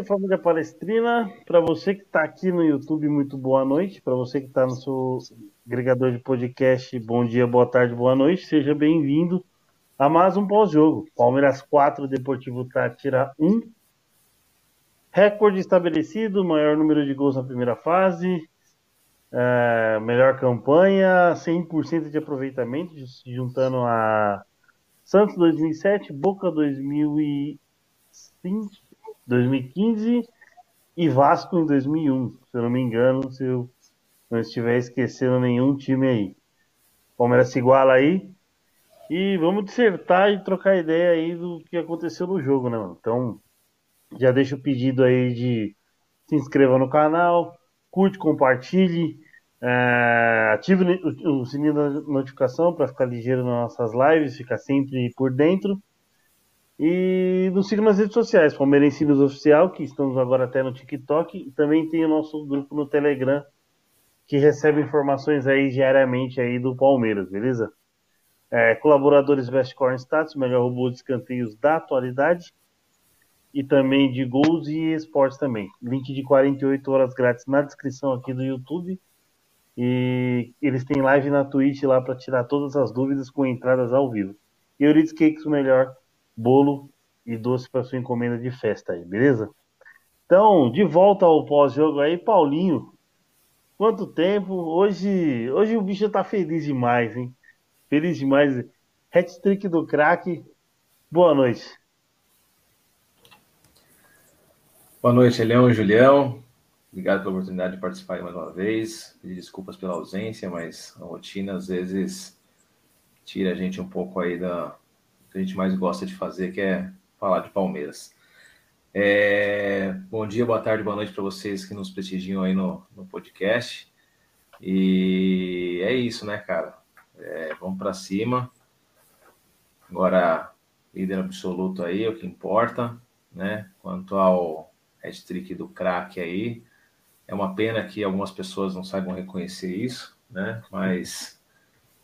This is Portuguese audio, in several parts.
tarde, família palestrina. Para você que está aqui no YouTube, muito boa noite. Para você que está no seu agregador de podcast, bom dia, boa tarde, boa noite. Seja bem-vindo a mais um pós-jogo. Palmeiras 4, Deportivo Tátira 1. Recorde estabelecido, maior número de gols na primeira fase, é, melhor campanha, 100% de aproveitamento, juntando a Santos 2007, Boca 2005, 2015 e Vasco em 2001, se eu não me engano, se eu não estiver esquecendo nenhum time aí. Palmeiras se iguala aí. E vamos dissertar e trocar ideia aí do que aconteceu no jogo, né, mano? Então, já deixa o pedido aí de se inscreva no canal, curte, compartilhe, é, ative o, o sininho da notificação para ficar ligeiro nas nossas lives, ficar sempre por dentro. E nos siga nas redes sociais, Palmeirensinos Oficial, que estamos agora até no TikTok, e também tem o nosso grupo no Telegram, que recebe informações aí diariamente aí do Palmeiras, beleza? É, colaboradores Best Corn Stats, melhor robô de escanteios da atualidade, e também de gols e esportes também. Link de 48 horas grátis na descrição aqui do YouTube. E eles têm live na Twitch lá para tirar todas as dúvidas com entradas ao vivo. Euridice Cakes, o melhor bolo e doce para sua encomenda de festa aí, beleza? Então, de volta ao pós-jogo aí, Paulinho. Quanto tempo? Hoje, hoje o bicho tá feliz demais, hein? Feliz demais. Hat-trick do craque. Boa noite. Boa noite, Leão e Julião. Obrigado pela oportunidade de participar mais uma vez. Pedir desculpas pela ausência, mas a rotina às vezes tira a gente um pouco aí da, que a gente mais gosta de fazer, que é falar de Palmeiras. É, bom dia, boa tarde, boa noite para vocês que nos prestigiam aí no, no podcast. E é isso, né, cara? É, vamos para cima. Agora, líder absoluto aí, é o que importa, né? Quanto ao hat-trick do craque aí, é uma pena que algumas pessoas não saibam reconhecer isso, né? Mas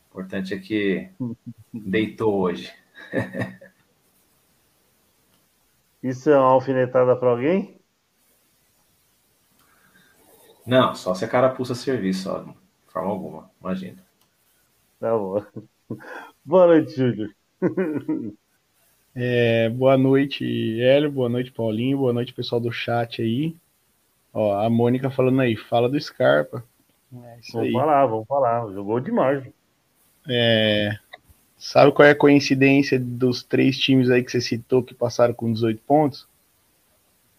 o importante é que deitou hoje. Isso é uma alfinetada para alguém? Não, só se a cara pulsa serviço, só, de forma alguma, imagina. Tá bom. Boa noite, Júlio. É, boa noite, Hélio. Boa noite, Paulinho. Boa noite, pessoal do chat aí. Ó, a Mônica falando aí, fala do Scarpa. É vamos aí. falar, vamos falar. Jogou demais. É, Sabe qual é a coincidência dos três times aí que você citou que passaram com 18 pontos?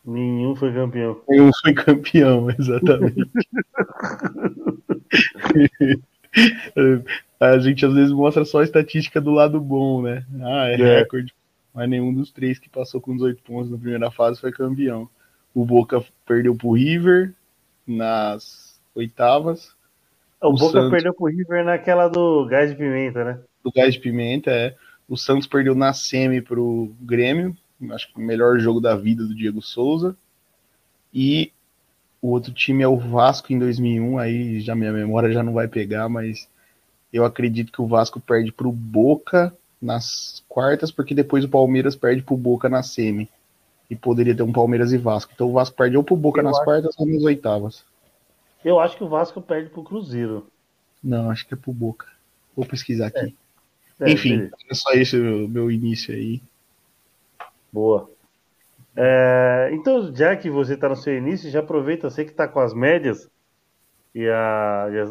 Nenhum foi campeão. Nenhum foi campeão, exatamente. a gente às vezes mostra só a estatística do lado bom, né? Ah, é, é. recorde. Mas nenhum dos três que passou com 18 pontos na primeira fase foi campeão. O Boca perdeu pro River nas oitavas. O, o Boca Santos... perdeu pro River naquela do gás de pimenta, né? Do Gás de Pimenta. É. O Santos perdeu na semi pro Grêmio, acho que o melhor jogo da vida do Diego Souza. E o outro time é o Vasco em 2001, aí já minha memória já não vai pegar, mas eu acredito que o Vasco perde pro Boca nas quartas, porque depois o Palmeiras perde pro Boca na semi. E poderia ter um Palmeiras e Vasco. Então o Vasco perdeu pro Boca eu nas quartas ou nas oitavas. Eu acho que o Vasco perde pro Cruzeiro. Não, acho que é pro Boca. Vou pesquisar aqui. É. É, Enfim, é só esse o meu início aí. Boa. É, então, já que você está no seu início, já aproveita, você que está com as médias e, a, e, as,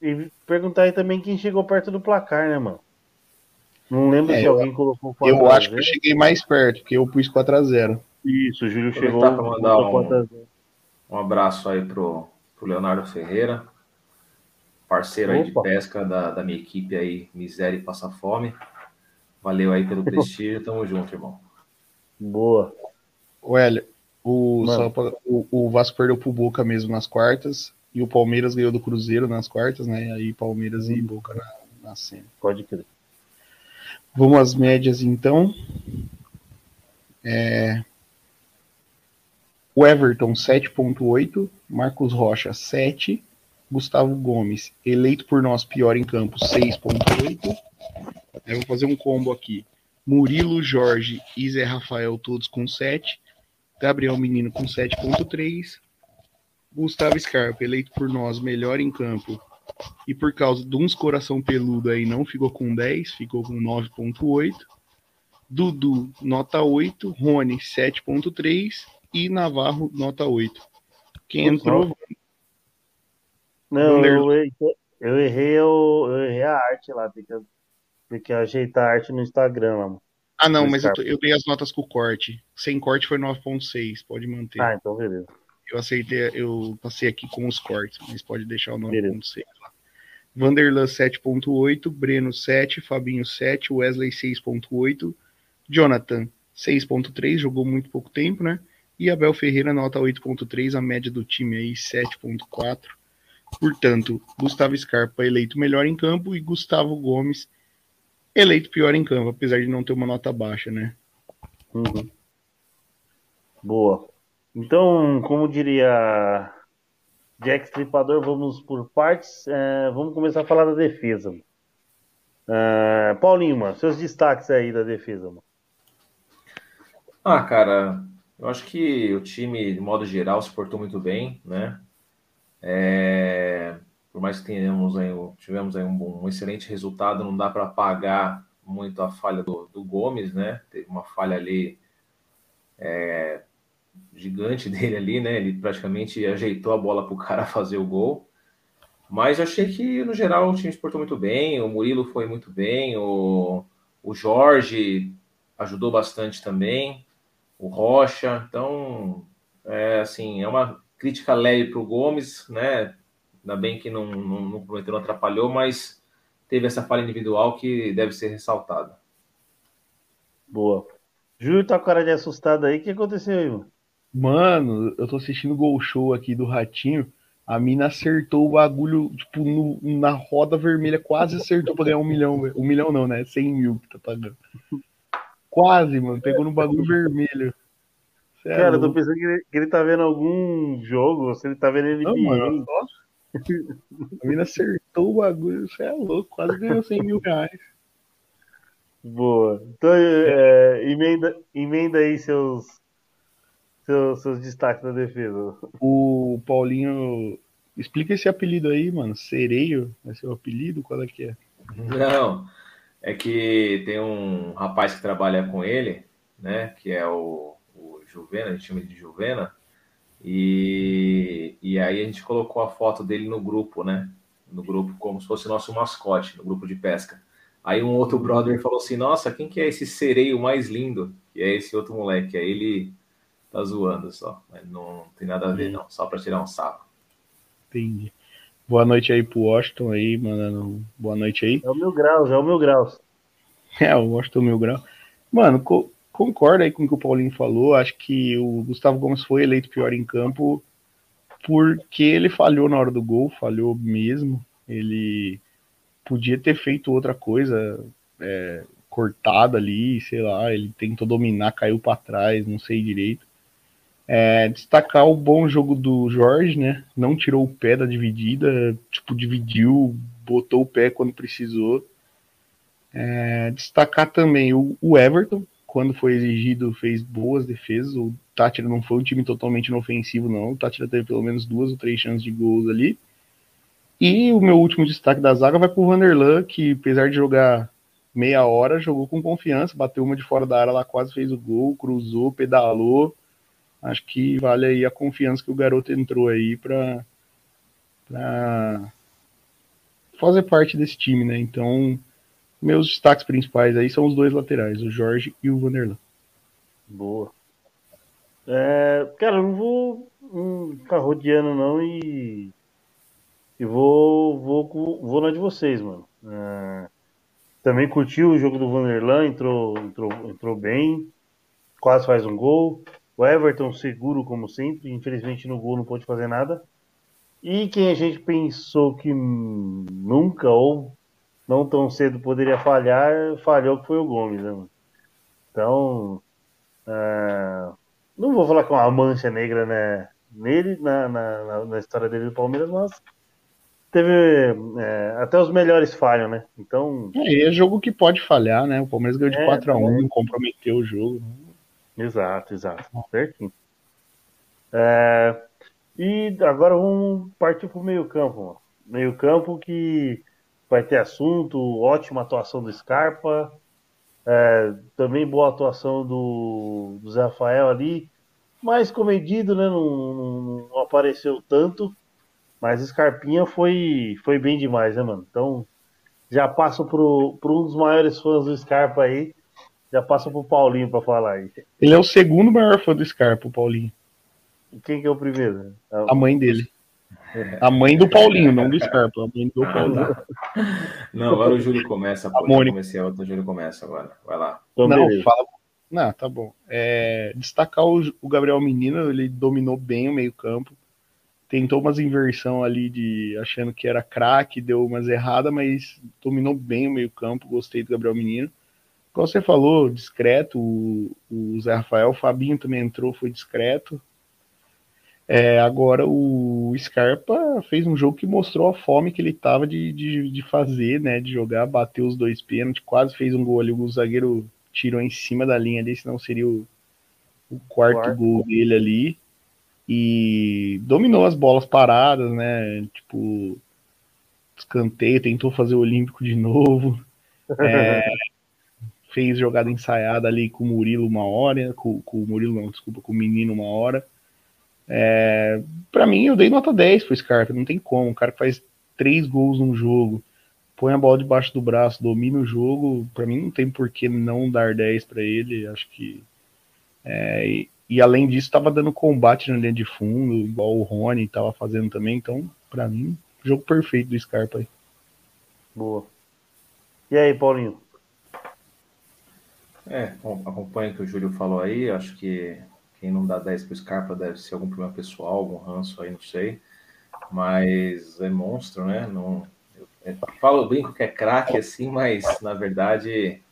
e, perguntar aí também quem chegou perto do placar, né, mano? Não lembro é, se alguém colocou 4 Eu acho que eu cheguei mais perto, porque eu pus 4x0. Isso, o Júlio chegou. Para mandar um, um abraço aí pro, pro Leonardo Ferreira, parceiro aí de pesca da, da minha equipe aí, Miséria e Passa Fome. Valeu aí pelo prestígio, tamo junto, irmão. Boa. O Hélio, o, pra, o, o, Vasco perdeu pro Boca mesmo nas quartas, e o Palmeiras ganhou do Cruzeiro nas quartas, né? Aí Palmeiras hum. e Boca na, na cena. Pode crer. Vamos às médias então. É... O Everton 7.8, Marcos Rocha 7, Gustavo Gomes, eleito por nós pior em campo, 6.8. Eu vou fazer um combo aqui. Murilo, Jorge e Zé Rafael, todos com 7. Gabriel Menino com 7.3. Gustavo Scarpa, eleito por nós melhor em campo. E por causa de uns coração peludo aí, não ficou com 10, ficou com 9.8. Dudu, nota 8. Rony, 7.3. E Navarro, nota 8. Quem entrou. Não, eu, eu, errei, eu, eu errei a arte lá. Tem que, tem que ajeitar a arte no Instagram, mano. Ah, não, mas eu, eu, dei as notas com corte. Sem corte foi 9.6, pode manter. Ah, então beleza. Eu aceitei, eu passei aqui com os cortes, mas pode deixar o 9.6 lá. Vanderlan 7.8, Breno 7, Fabinho 7, Wesley 6.8, Jonathan 6.3, jogou muito pouco tempo, né? E Abel Ferreira nota 8.3, a média do time aí 7.4. Portanto, Gustavo Scarpa eleito melhor em campo e Gustavo Gomes eleito pior em campo, apesar de não ter uma nota baixa, né? Uhum. Boa. Então, como diria Jack Stripador, vamos por partes. É, vamos começar a falar da defesa. É, Paulinho, mano, seus destaques aí da defesa. Mano. Ah, cara, eu acho que o time, de modo geral, se portou muito bem, né? É, por mais que tenhamos aí, tivemos aí um, um excelente resultado, não dá para apagar muito a falha do, do, Gomes, né? Teve uma falha ali é, gigante dele ali, né? Ele praticamente ajeitou a bola para o cara fazer o gol. Mas achei que, no geral, o time se portou muito bem, o Murilo foi muito bem, o, o Jorge ajudou bastante também, o Rocha. Então, é, assim, é uma crítica leve para o Gomes, né? Ainda bem que não, não, não prometeu, não atrapalhou, mas teve essa falha individual que deve ser ressaltada. Boa. Júlio tá com cara de assustado aí. O que aconteceu aí, mano? Mano, eu tô assistindo o Gol Show aqui do Ratinho. A mina acertou o bagulho, tipo, no, na roda vermelha, quase acertou pra ganhar um milhão. Um milhão não, né? 100 mil que tá pagando. Quase, mano. Pegou no bagulho vermelho. É Cara, eu tô pensando que ele, que ele, tá vendo algum jogo, ou se ele tá vendo ele. Não, mano, a mina acertou o bagulho, você é louco, quase ganhou 100 mil reais. Boa. Então, é, emenda, emenda aí seus, seus, seus destaques da defesa. O Paulinho. Explica esse apelido aí, mano. Sereio é seu apelido? Qual é que é? Não, é que tem um rapaz que trabalha com ele, né? Que é o Juvena, a gente chama de Juvena. E, e aí a gente colocou a foto dele no grupo, né? No grupo, como se fosse nosso mascote, no grupo de pesca. Aí um outro brother falou assim: Nossa, quem que é esse sereio mais lindo? Que é esse outro moleque. Aí ele tá zoando só. Mas não tem nada a ver, não. Só para tirar um sarro. Entendi. Boa noite aí pro Washington aí, mandando boa noite aí. É o Mil Graus, é o Mil Graus. É, o Washington Mil Graus. Mano, concordo aí com o que o Paulinho falou. Acho que o Gustavo Gomes foi eleito pior em campo porque ele falhou na hora do gol, falhou mesmo. Ele podia ter feito outra coisa, é, cortada ali, sei lá. Ele tentou dominar, caiu para trás, não sei direito. É, destacar o bom jogo do Jorge, né? Não tirou o pé da dividida, tipo, dividiu, botou o pé quando precisou. É, destacar também o, o Everton, quando foi exigido, fez boas defesas. O Tátira não foi um time totalmente inofensivo, não. O Tátira teve pelo menos duas ou três chances de gols ali. E o meu último destaque da zaga vai para o Vanderlan, que apesar de jogar meia hora, jogou com confiança, bateu uma de fora da área lá, quase fez o gol, cruzou, pedalou. Acho que vale aí a confiança que o garoto entrou aí para fazer parte desse time, né? Então, meus destaques principais aí são os dois laterais, o Jorge e o Vanderlan. Boa. É, cara, eu não vou um, ficar rodeando não e, e vou, vou, vou na de vocês, mano. É, também curti o jogo do Vanderlan, entrou, entrou, entrou bem, quase faz um gol. O Everton seguro como sempre, infelizmente no gol não pôde fazer nada. E quem a gente pensou que nunca ou não tão cedo poderia falhar, falhou que foi o Gomes, né? Então, é, não vou falar com é uma mancha negra né, nele, na, na, na história dele do Palmeiras, mas teve é, até os melhores falham, né? Então. É, é jogo que pode falhar, né? O Palmeiras ganhou de é, 4 a 1 é. comprometeu o jogo. Exato, exato. Certinho. É, e agora vamos partir para o meio-campo. Meio-campo que vai ter assunto, ótima atuação do Scarpa, é, também boa atuação do, do Zé Rafael ali, mais comedido, né? Não, não, apareceu tanto, mas Scarpinha foi, foi bem demais, né, mano? Então já passo pro, pro um dos maiores fãs do Scarpa aí, já passo pro Paulinho para falar aí. Ele é o segundo maior fã do Scarpa, o Paulinho. Quem que é o primeiro? A mãe dele. A mãe do Paulinho, não do Scarpa, a mãe do ah, Paulinho. Tá. Não, agora o Júlio começa. A Mônica. comecei a outra, o Júlio começa agora. Vai lá. Então, não, fala. Não, tá bom. É, destacar o, o, Gabriel Menino, ele dominou bem o meio-campo. Tentou umas inversão ali de achando que era craque, deu umas erradas, mas dominou bem o meio-campo. Gostei do Gabriel Menino. Como você falou, discreto. O, o Zé Rafael, o Fabinho também entrou, foi discreto. É, agora o Scarpa fez um jogo que mostrou a fome que ele tava de, de, de fazer, né? De jogar, bateu os dois pênaltis, quase fez um gol ali. O zagueiro tirou em cima da linha ali, senão seria o, o quarto, quarto gol dele ali. E dominou as bolas paradas, né? Tipo, escanteio, tentou fazer o Olímpico de novo. É, fez jogada ensaiada ali com o Murilo uma hora, com, com o Murilo não, desculpa, com o Menino uma hora. É, para mim, eu dei nota 10 pro Scarpa, não tem como. O cara que faz três gols num jogo, põe a bola debaixo do braço, domina o jogo, para mim não tem por que não dar 10 para ele. Acho que. É, e, e, além disso, estava dando combate na linha de fundo, igual o Rony estava fazendo também. Então, para mim, jogo perfeito do Scarpa aí. Boa. E aí, Paulinho? É, acompanha o que o Júlio falou aí. Acho que quem não dá 10 pro Scarpa deve ser algum problema pessoal, algum ranço aí, não sei. Mas é monstro, né? Não, eu, eu falo, brinco que é craque assim, mas na verdade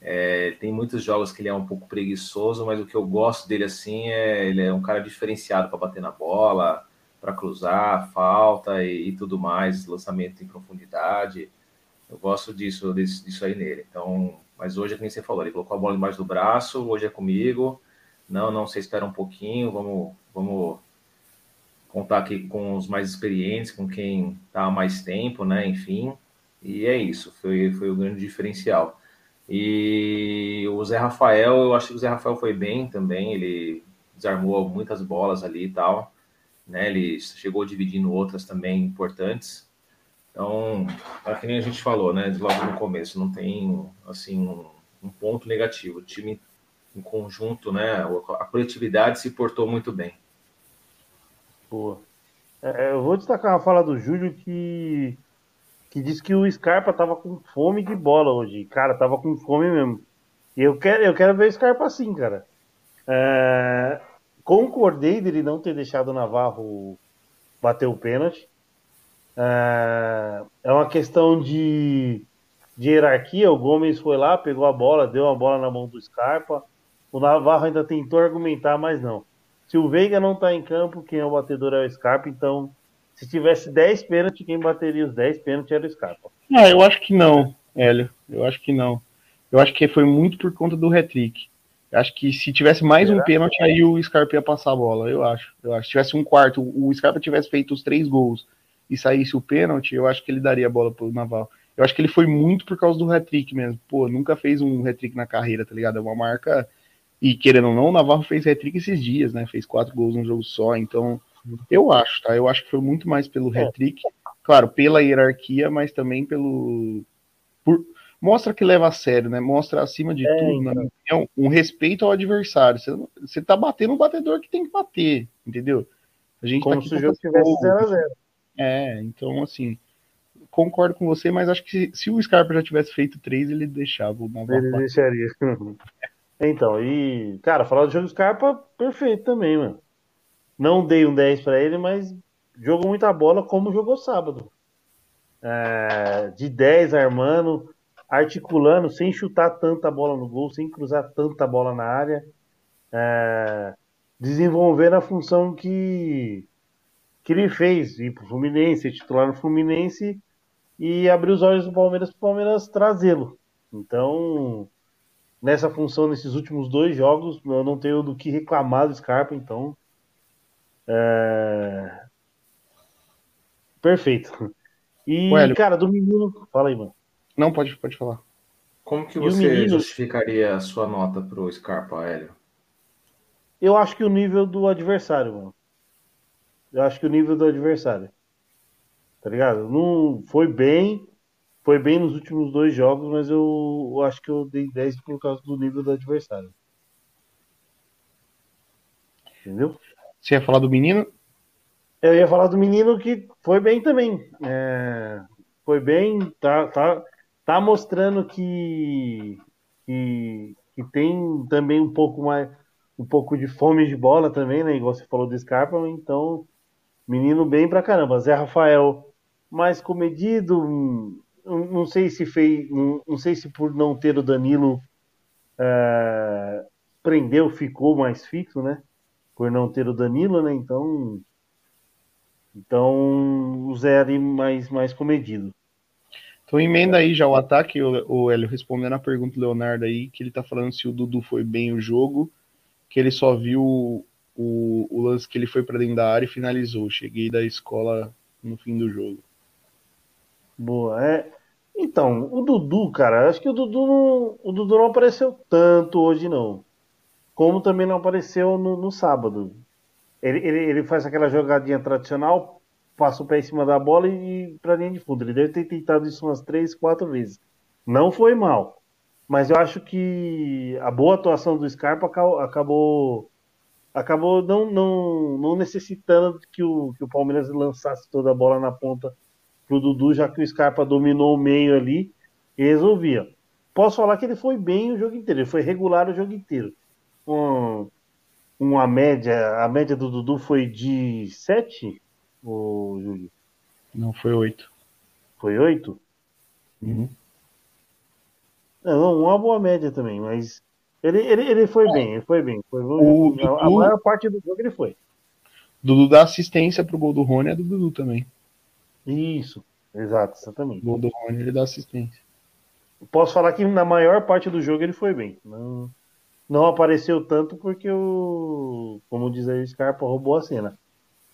é, tem muitos jogos que ele é um pouco preguiçoso, mas o que eu gosto dele assim é ele é um cara diferenciado para bater na bola, para cruzar, falta e, e, tudo mais, lançamento em profundidade. Eu gosto disso, disso, disso aí nele. Então, mas hoje, como você falou, ele colocou a bola embaixo do braço, hoje é comigo não, não, você espera um pouquinho, vamos, vamos contar aqui com os mais experientes, com quem está há mais tempo, né? Enfim, e é isso, foi, foi o grande diferencial. E o Zé Rafael, eu acho que o Zé Rafael foi bem também, ele desarmou muitas bolas ali e tal, né? Ele chegou dividindo outras também importantes. Então, é que nem a gente falou, né? Logo no começo, não tem assim um, um ponto negativo. O time em conjunto, né? A coletividade se portou muito bem. Boa. É, eu vou destacar uma fala do Júlio que, que disse que o Scarpa tava com fome de bola hoje. Cara, tava com fome mesmo. E eu quero, eu quero ver o Scarpa assim, cara. É, concordei dele não ter deixado o Navarro bater o pênalti. É, é uma questão de, de hierarquia. O Gomes foi lá, pegou a bola, deu a bola na mão do Scarpa. O Navarro ainda tentou argumentar, mas não. Se o Veiga não está em campo, quem é o batedor é o Scarpa, então se tivesse 10 pênaltis, quem bateria os 10 pênaltis era o Scarpa. Ah, eu acho que não, Hélio. Eu acho que não. Eu acho que foi muito por conta do hat-trick. Acho que se tivesse mais Será? um pênalti, aí o Scarpa ia passar a bola, eu acho. Eu acho. Se tivesse um quarto, o Scarpa tivesse feito os três gols e saísse o pênalti, eu acho que ele daria a bola pro Naval. Eu acho que ele foi muito por causa do hat-trick mesmo. Pô, nunca fez um hat-trick na carreira, tá ligado? É uma marca e querendo ou não, o Navarro fez hat-trick esses dias, né? Fez quatro gols num jogo só. Então, eu acho, tá? Eu acho que foi muito mais pelo é. hat-trick. Claro, pela hierarquia, mas também pelo. Por... Mostra que leva a sério, né? Mostra, acima de é, tudo, então. na minha opinião, um respeito ao adversário. Você, você tá batendo o batedor que tem que bater, entendeu? A gente tá Como tá se o jogo tivesse 0x0. É, então, assim, concordo com você, mas acho que se, se o Scarpa já tivesse feito três, ele deixava o Navarro. Ele deixaria. Então, e, cara, falar do jogo Scarpa, perfeito também, mano. Não dei um 10 para ele, mas jogou muita bola como jogou sábado. É, de 10 armando, articulando, sem chutar tanta bola no gol, sem cruzar tanta bola na área. É, desenvolvendo a função que, que ele fez, ir pro Fluminense, titular no Fluminense e abrir os olhos do Palmeiras para o Palmeiras trazê-lo. Então, nessa função nesses últimos dois jogos. Eu não tenho do que reclamar do Scarpa, então É... Perfeito. E, cara, do menino. Fala aí, mano. Não, pode, pode falar. Como que você menino... justificaria a sua nota pro Scarpa, Hélio? Eu acho que o nível do adversário, mano. Eu acho que o nível do adversário. Tá ligado? Não foi bem, foi bem nos últimos dois jogos, mas eu, eu acho que eu dei 10 por causa do nível do adversário. Entendeu? Você ia falar do menino? Eu ia falar do menino que foi bem também. É, foi bem, tá, tá, tá mostrando que, que, que tem também um pouco mais um pouco de fome de bola também, né? Igual você falou do Scarpa, então menino bem pra caramba. Zé Rafael mais comedido, não sei se fez, não, não sei se por não ter o Danilo é, prendeu, ficou mais fixo, né? Por não ter o Danilo, né? Então, então o Zé ali mais mais comedido. Então emenda aí já o ataque, o, o Hélio respondendo a pergunta do Leonardo aí, que ele tá falando se o Dudu foi bem o jogo, que ele só viu o, o lance que ele foi para dentro da área e finalizou. Cheguei da escola no fim do jogo. Boa. É, então, o Dudu, cara, acho que o Dudu não, o Dudu não apareceu tanto hoje, não. Como também não apareceu no, no sábado. Ele, ele, ele, faz aquela jogadinha tradicional, passa o pé em cima da bola e, e pra linha de fundo. Ele deve ter tentado isso umas três, quatro vezes. Não foi mal. Mas eu acho que a boa atuação do Scarpa acabou acabou não, não, não necessitando que o, que o Palmeiras lançasse toda a bola na ponta pro Dudu, já que o Scarpa dominou o meio ali resolvia. Posso falar que ele foi bem o jogo inteiro, ele foi regular o jogo inteiro. Um, uma média, a média do Dudu foi de 7, o Júlio? Não, foi 8. Foi 8? Uhum. Não, uma boa média também, mas ele, ele, ele foi é. bem, ele foi bem. Foi, o, a, Dudu, a maior parte do jogo ele foi. Dudu dá assistência pro gol do Rony é do Dudu também. Isso, exato, exatamente. O Rony ele dá assistência. Posso falar que na maior parte do jogo ele foi bem. Não, não apareceu tanto porque o, como diz aí, o Scarpa roubou a cena.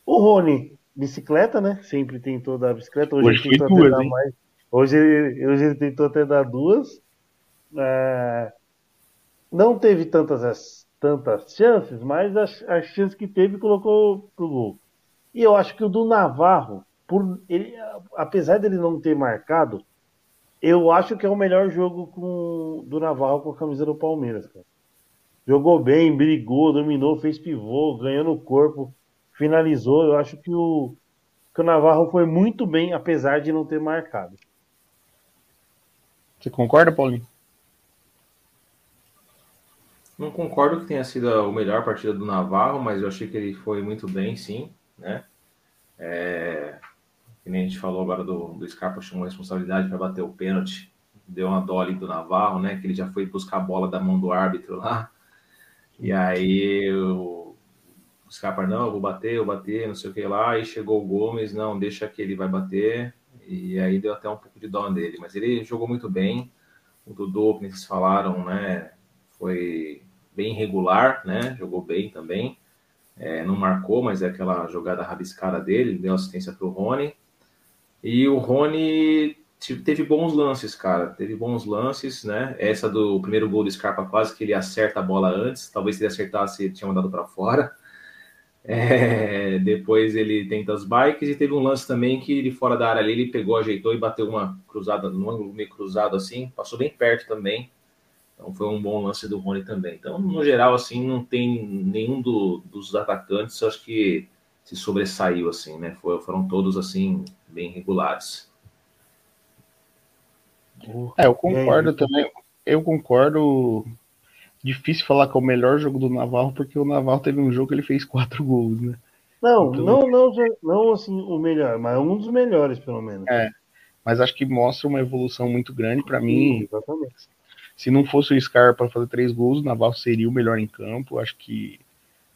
O Rony, bicicleta, né? Sempre tentou dar bicicleta. Hoje, hoje ele tentou duas, dar mais. Hoje ele, hoje ele tentou até dar duas. É, não teve tantas, tantas chances, mas as, as chances que teve colocou pro gol. E eu acho que o do Navarro, por ele, apesar dele não ter marcado, eu acho que é o melhor jogo com, do Navarro com a camisa do Palmeiras. Cara. Jogou bem, brigou, dominou, fez pivô, ganhou no corpo, finalizou. Eu acho que o, que o Navarro foi muito bem, apesar de não ter marcado. Você concorda, Paulinho? Não concordo que tenha sido a melhor partida do Navarro, mas eu achei que ele foi muito bem, sim, né? É, que nem a gente falou agora do, do Scarpa, chamou responsabilidade para bater o pênalti, deu uma dó ali do Navarro, né? Que ele já foi buscar a bola da mão do árbitro lá. E aí o, o Scarpa, não, eu vou bater, eu bater, não sei o que lá. E chegou o Gomes, não, deixa que ele vai bater. E aí deu até um pouco de dó dele. Mas ele jogou muito bem. O Dudu, que vocês falaram, né? Foi bem regular, né? Jogou bem também. É, não marcou, mas é aquela jogada rabiscada dele, deu assistência para o Rony. E o Rony teve bons lances, cara. Teve bons lances, né? Essa do primeiro gol do Scarpa, quase que ele acerta a bola antes. Talvez se ele acertasse, tinha mandado para fora. É, depois ele tenta as bikes e teve um lance também que ele fora da área ali, ele pegou, ajeitou e bateu uma cruzada, num ângulo meio cruzado assim, passou bem perto também. Então foi um bom lance do Rony também. Então, no geral, assim, não tem nenhum do, dos atacantes, acho que se sobressaiu, assim, né? Foram todos, assim, bem regulares. É, eu concordo também. Eu concordo. Difícil falar que é o melhor jogo do Navarro, porque o Navarro teve um jogo que ele fez quatro gols, né? Não, então... não, não, não assim o melhor, mas um dos melhores, pelo menos. É, mas acho que mostra uma evolução muito grande para mim. Exatamente. Se não fosse o Scarpa fazer três gols, o Navarro seria o melhor em campo. Acho que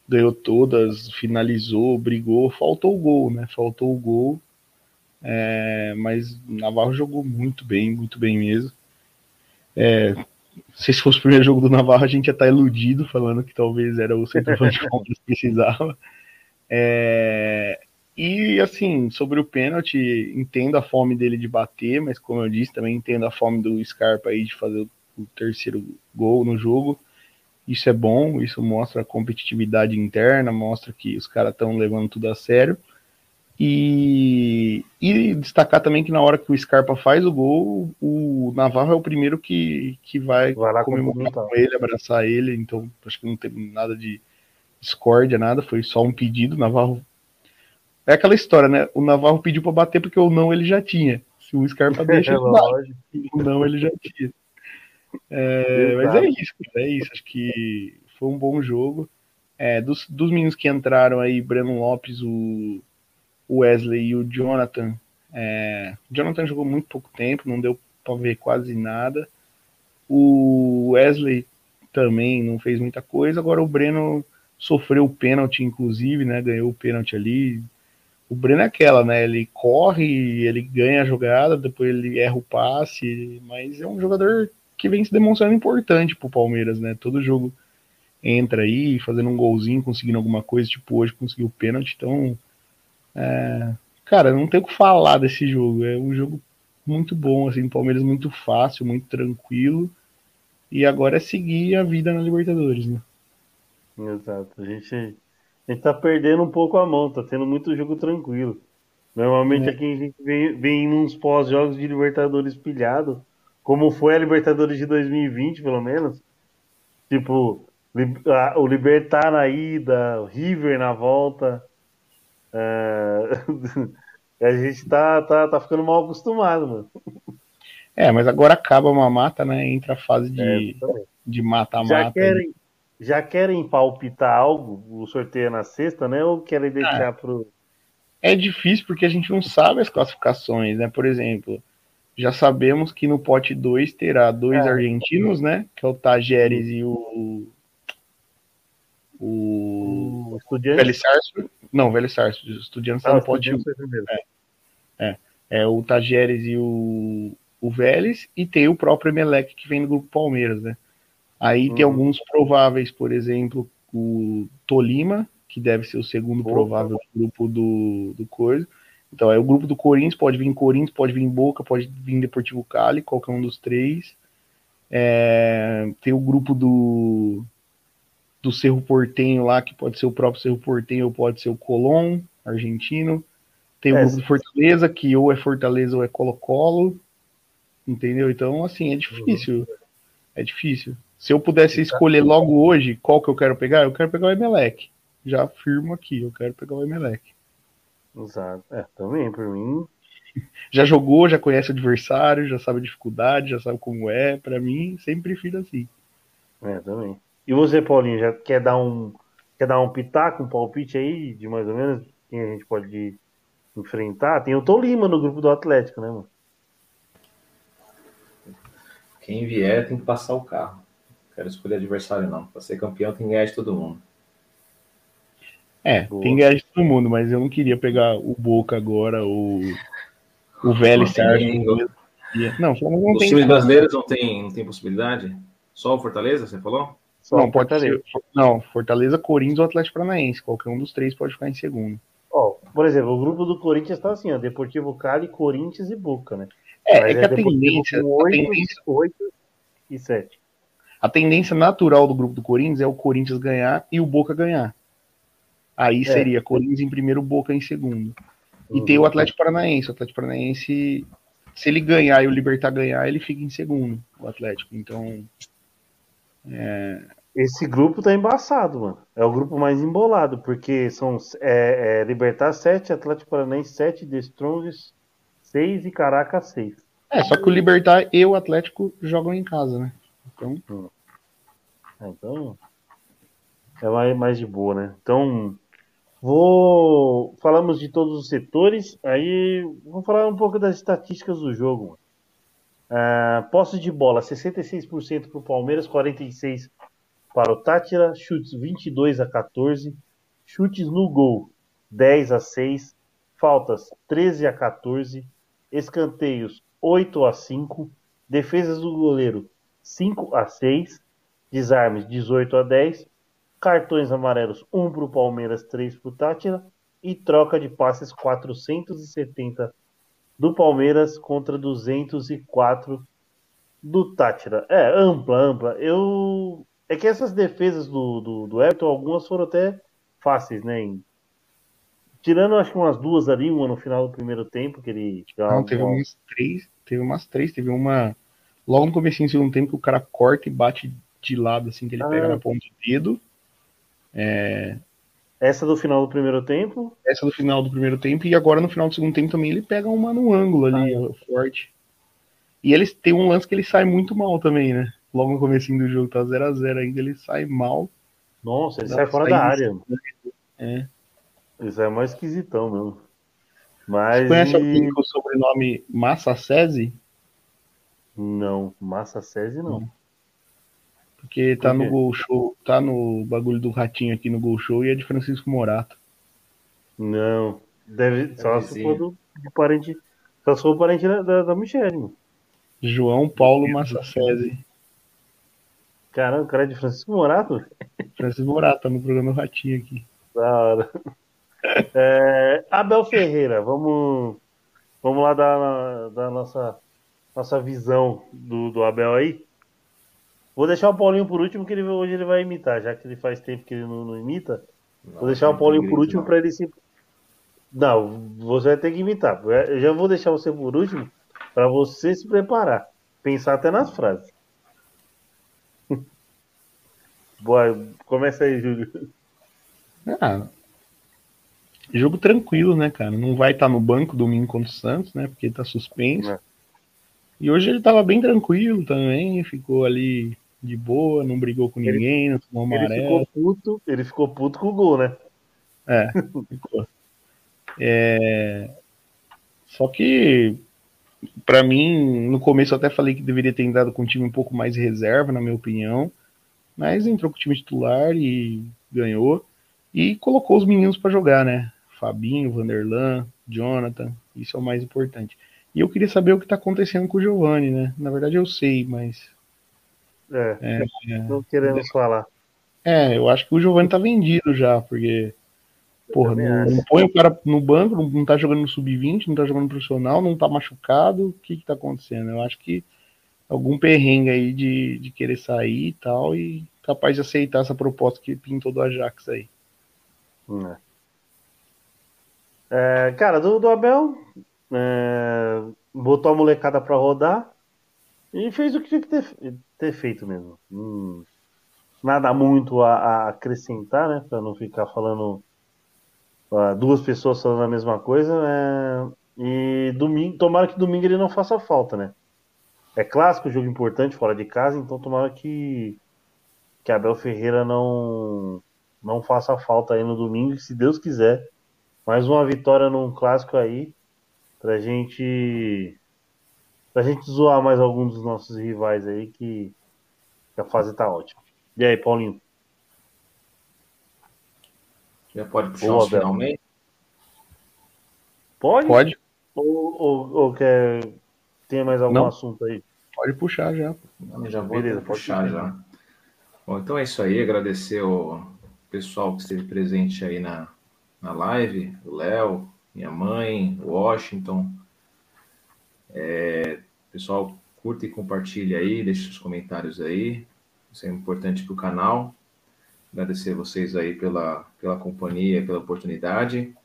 ganhou todas, finalizou, brigou. Faltou o gol, né? Faltou o gol. É, mas Navarro jogou muito bem, muito bem mesmo. É, se fosse o primeiro jogo do Navarro, a gente ia estar iludido, falando que talvez era o centroavante que precisava. É, e assim, sobre o pênalti, entendo a fome dele de bater, mas como eu disse, também entendo a fome do Scarpa aí de fazer o terceiro gol no jogo. Isso é bom, isso mostra a competitividade interna, mostra que os caras estão levando tudo a sério. E, e, destacar também que na hora que o Scarpa faz o gol, o Navarro é o primeiro que, que vai, vai comemorar com ele, abraçar ele. Então acho que não teve nada de discórdia, nada, foi só um pedido. O Navarro. É aquela história, né? O Navarro pediu para bater porque o não ele já tinha. Se o Scarpa deixa, É, ele o não ele já tinha. É, mas é isso, é isso. Acho que foi um bom jogo. É, dos, dos meninos que entraram aí, Breno Lopes, o, o Wesley e o Jonathan. É, Jonathan jogou muito pouco tempo, não deu para ver quase nada. O Wesley também não fez muita coisa. Agora o Breno sofreu o pênalti, inclusive, né? Ganhou o pênalti ali. O Breno é aquela, né? Ele corre, ele ganha a jogada, depois ele erra o passe, mas é um jogador que vem se demonstrando importante pro Palmeiras, né? Todo jogo entra aí, fazendo um golzinho, conseguindo alguma coisa, tipo hoje conseguiu o pênalti, então. É... Cara, não tem o que falar desse jogo. É um jogo muito bom, assim, Palmeiras muito fácil, muito tranquilo. E agora é seguir a vida na Libertadores, né? Exato. A gente, a gente tá perdendo um pouco a mão, tá tendo muito jogo tranquilo. Normalmente É. aqui a gente vem, vem nos pós-jogos de Libertadores pilhado, como foi a Libertadores de 2020, pelo menos. Tipo, o Libertar na ida, o River na volta. É, a gente tá, tá, tá ficando mal acostumado, mano. É, mas agora acaba uma mata, né? Entra a fase É, de também. de Já mata-mata. querem, já querem palpitar algo? O sorteio é na sexta, né? Ou querem deixar pro. É difícil porque a gente não sabe as classificações, né? Por exemplo, já sabemos que no pote 2 terá dois É. argentinos, né? Que é o Tajeres e o. O. O? Velho Sarso. Não, Velho Sarso. O Estudiantes Ah, está o no pote 1. Estudiante foi primeiro. É o Tajeres e o, o Vélez, e tem o próprio Emelec que vem do grupo Palmeiras, né? Aí tem Uhum. alguns prováveis, por exemplo, o Tolima, que deve ser o segundo Opa. provável grupo do, do coisa. Então é o grupo do Corinthians, pode vir Corinthians, pode vir Boca, pode vir Deportivo Cali, qualquer um dos três. É, tem o grupo do, do Cerro Portenho lá, que pode ser o próprio Cerro Portenho ou pode ser o Colón, argentino. Tem o É, grupo do Fortaleza, que ou é Fortaleza ou é Colo-Colo. Entendeu? Então, assim, é difícil. É difícil. Se eu pudesse escolher logo hoje qual que eu quero pegar, eu quero pegar o Emelec. Já afirmo aqui, eu quero pegar o Emelec. Exato. É, também, por mim. Já jogou, já conhece o adversário, já sabe a dificuldade, já sabe como é. Pra mim, sempre prefiro assim. É, também. E você, Paulinho, já quer dar um. Quer dar um pitaco, um palpite aí de mais ou menos quem a gente pode enfrentar? Tem o Tolima no grupo do Atlético, né, mano? Quem vier tem que passar o carro. Não quero escolher adversário, não. Para ser campeão tem que ganhar de todo mundo. É, Boa. tem ganhar de todo mundo, mas eu não queria pegar o Boca agora, ou o Vélez ninguém. Não, só não Os tem times brasileiros não tem, não tem possibilidade? Só o Fortaleza, você falou? Só Não, Fortaleza. ser. Não, Fortaleza, Corinthians ou Atlético Paranaense. Qualquer um dos três pode ficar em segundo. Ó, por exemplo, o grupo do Corinthians tá assim, ó. Deportivo Cali, Corinthians e Boca, né? É, Mas é que a Deportivo tendência, com a oito, tendência, oito e 7. a tendência natural do grupo do Corinthians é o Corinthians ganhar e o Boca ganhar. Aí É. seria Corinthians em primeiro, Boca em segundo. E tem o Atlético Paranaense. O Atlético Paranaense, se ele ganhar e o Libertar ganhar, ele fica em segundo, o Atlético. Então, Esse grupo tá embaçado, mano. É o grupo mais embolado, porque são é, é, Libertar 7, Atlético Paranaense 7, The Strongest 6 e Caracas 6. é, só que o Libertar e o Atlético jogam em casa, né? Então, Ah, Então, é mais, mais de boa, né? Então, vou. Falamos de todos os setores, aí vamos falar um pouco das estatísticas do jogo. mano. Ah, posse de bola: 66% para o Palmeiras, 46% para o Tátira, chutes 22 a 14, chutes no gol 10 a 6, faltas 13 a 14, escanteios 8 a 5, defesas do goleiro 5 a 6, desarmes 18 a 10, cartões amarelos, um para o Palmeiras, três para o Tátira, e troca de passes 470 do Palmeiras contra 204 do Tátira. É, ampla, ampla. Eu. É que essas defesas do, do, do Everton, algumas foram até fáceis, né? Em... Tirando acho que umas duas ali, uma no final do primeiro tempo, que ele. Não, teve umas três, teve umas três, teve uma. Logo no começo do segundo tempo que o cara corta e bate de lado, assim, que ele ah. pega na ponta do dedo. É... Essa do final do primeiro tempo? Essa do final do primeiro tempo, e agora no final do segundo tempo também ele pega uma no ângulo ali, ah. forte. E eles tem um lance que ele sai muito mal também, né? Logo no começo do jogo, tá 0x0 ainda, ele sai mal. Nossa, ele sai fora da área. É. Ele sai mais esquisitão mesmo. Mas. Você conhece alguém com o sobrenome Massa Sese? Não, Massa Sese não. Porque tá no Gol Show, tá no bagulho do ratinho aqui no Gol Show e é de Francisco Morato. Não, deve. É só se for do, do parente. Só se for o parente da, da, da Michelle, mano. João Paulo Massacese. Caramba, o cara é de Francisco Morato? Francisco Morato, tá no programa Ratinho aqui. Da hora. É, Abel Ferreira, vamos, vamos lá dar, dar nossa, nossa visão do, do Abel aí. Vou deixar o Paulinho por último, que ele, hoje ele vai imitar, já que ele faz tempo que ele não, não imita. Não, vou deixar o Paulinho por último para ele se. Não, você vai ter que imitar. Eu já vou deixar você por último para você se preparar. Pensar até nas frases. Boa, começa aí, Júlio. Ah, jogo tranquilo, né, cara? Não vai estar tá no banco domingo contra o Santos, né? Porque tá suspenso. É. E hoje ele tava bem tranquilo também, ficou ali de boa, não brigou com ninguém, não tomou amarelo. Ele ficou puto, ele ficou puto com o gol, né? É, ficou. É... Só que para mim, no começo eu até falei que deveria ter entrado com um time um pouco mais reserva, na minha opinião. Mas entrou com o time titular e ganhou. E colocou os meninos para jogar, né? Fabinho, Vanderlan, Jonathan, isso é o mais importante. E eu queria saber o que está acontecendo com o Giovanni, né? Na verdade eu sei, mas. É, é não queremos é, falar. É, eu acho que o Giovanni tá vendido já, porque Porra, não, não, põe o cara no banco, não, não tá jogando no sub-20, não tá jogando no profissional, não tá machucado. O que que tá acontecendo? Eu acho que algum perrengue aí de, de querer sair e tal, e capaz de aceitar essa proposta que pintou do Ajax aí. É. É, cara, do, do Abel, é, botou a molecada pra rodar e fez o que tinha que ter, ter feito mesmo. Hum, nada muito a, a acrescentar, né? Pra não ficar falando duas pessoas falando a mesma coisa. É... E domingo, tomara que domingo ele não faça falta, né? É clássico, jogo importante fora de casa, então tomara que que Abel Ferreira não não faça falta aí no domingo, se Deus quiser. Mais uma vitória num clássico aí pra gente pra gente zoar mais alguns dos nossos rivais aí que, que a fase tá ótima. E aí, Paulinho? Já pode puxar Boa, finalmente? Pode? Pode. Ou, ou, ou quer... tem mais algum Não. assunto aí? Pode puxar já. Não, já vou Beleza, puxar já. Bom, então é isso aí. Agradecer o pessoal que esteve presente aí na, na live, o Léo, minha mãe, o Washington. É, pessoal, curta e compartilha aí, deixe seus comentários aí. Isso é importante para o canal. Agradecer vocês aí pela, pela companhia, pela oportunidade.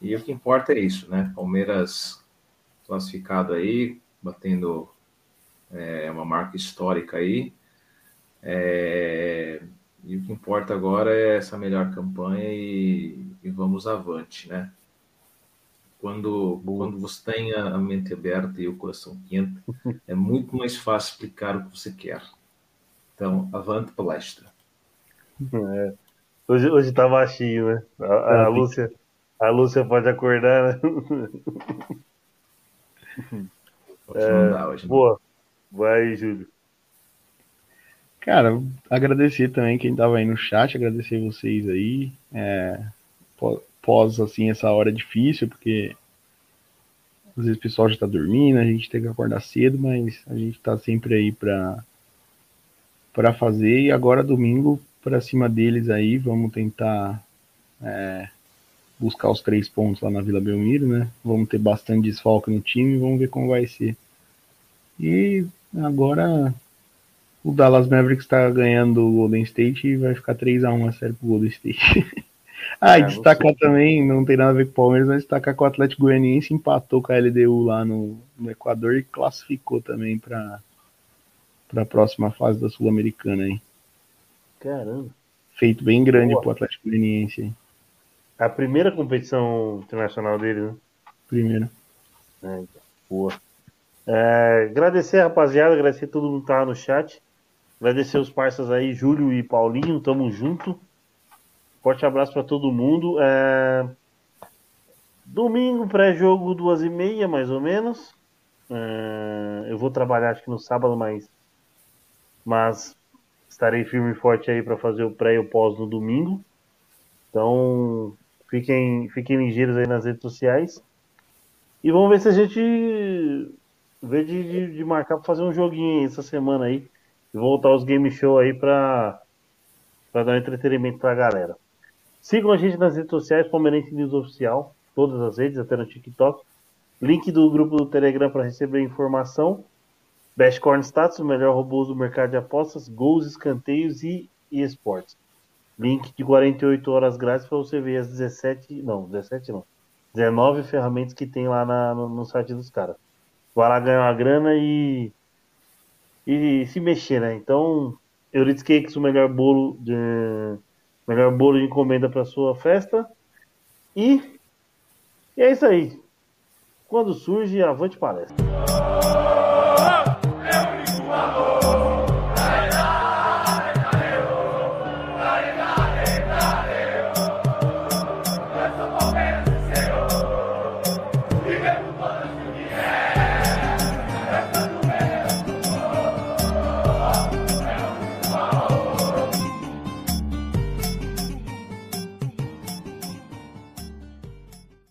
E o que importa é isso, né? Palmeiras classificado aí, batendo é, uma marca histórica aí. É, e o que importa agora é essa melhor campanha e, e vamos avante, né? Quando, quando você tem a mente aberta e o coração quente, é muito mais fácil explicar o que você quer. Então, avante palestra. É. Hoje, hoje tá baixinho, né? A, a, a Lúcia, a Lúcia pode acordar, né? é, hoje, né? boa. Vai, Júlio. Cara, agradecer também quem tava aí no chat, agradecer vocês aí. É, pós, assim, essa hora difícil, porque às vezes o pessoal já tá dormindo, a gente tem que acordar cedo, mas a gente tá sempre aí pra, pra fazer. E agora, domingo, para cima deles aí, vamos tentar é, buscar os três pontos lá na Vila Belmiro, né? Vamos ter bastante desfalque no time, vamos ver como vai ser. E agora o Dallas Mavericks está ganhando o Golden State e vai ficar 3 a 1 a série pro Golden State. ah, e é, destacar também, não tem nada a ver com o Palmeiras, mas destacar que o Atlético Goianiense empatou com a LDU lá no, no Equador e classificou também para a próxima fase da Sul-Americana aí. Caramba. Feito bem grande Boa. pro Atlético Goianiense. É a primeira competição internacional dele, né? Primeira. É. Boa. É, agradecer, rapaziada, agradecer a todo mundo que tá no chat. Agradecer os parceiros aí, Júlio e Paulinho, tamo junto. Forte abraço para todo mundo. É... Domingo, pré-jogo, duas e meia, mais ou menos. É... Eu vou trabalhar acho que no sábado, mas, mas estarei firme e forte aí para fazer o pré e o pós no domingo. Então, fiquem, fiquem ligeiros aí nas redes sociais. E vamos ver se a gente vê de, de, de marcar para fazer um joguinho essa semana aí. E voltar os game show aí para dar um entretenimento para a galera. Sigam a gente nas redes sociais, Palmeirense News Oficial, todas as redes, até no TikTok. Link do grupo do Telegram para receber informação. Best Corn Status, o melhor robô do mercado de apostas, gols, escanteios e, e esportes. Link de 48 horas grátis para você ver as 17, não, 17 não, 19 ferramentas que tem lá na, no, no, site dos caras. Vai lá ganhar uma grana e, e se mexer, né? Então, Euridice Cakes, o melhor bolo de, melhor bolo de encomenda para sua festa. E, e é isso aí. Quando surge, avante palestra.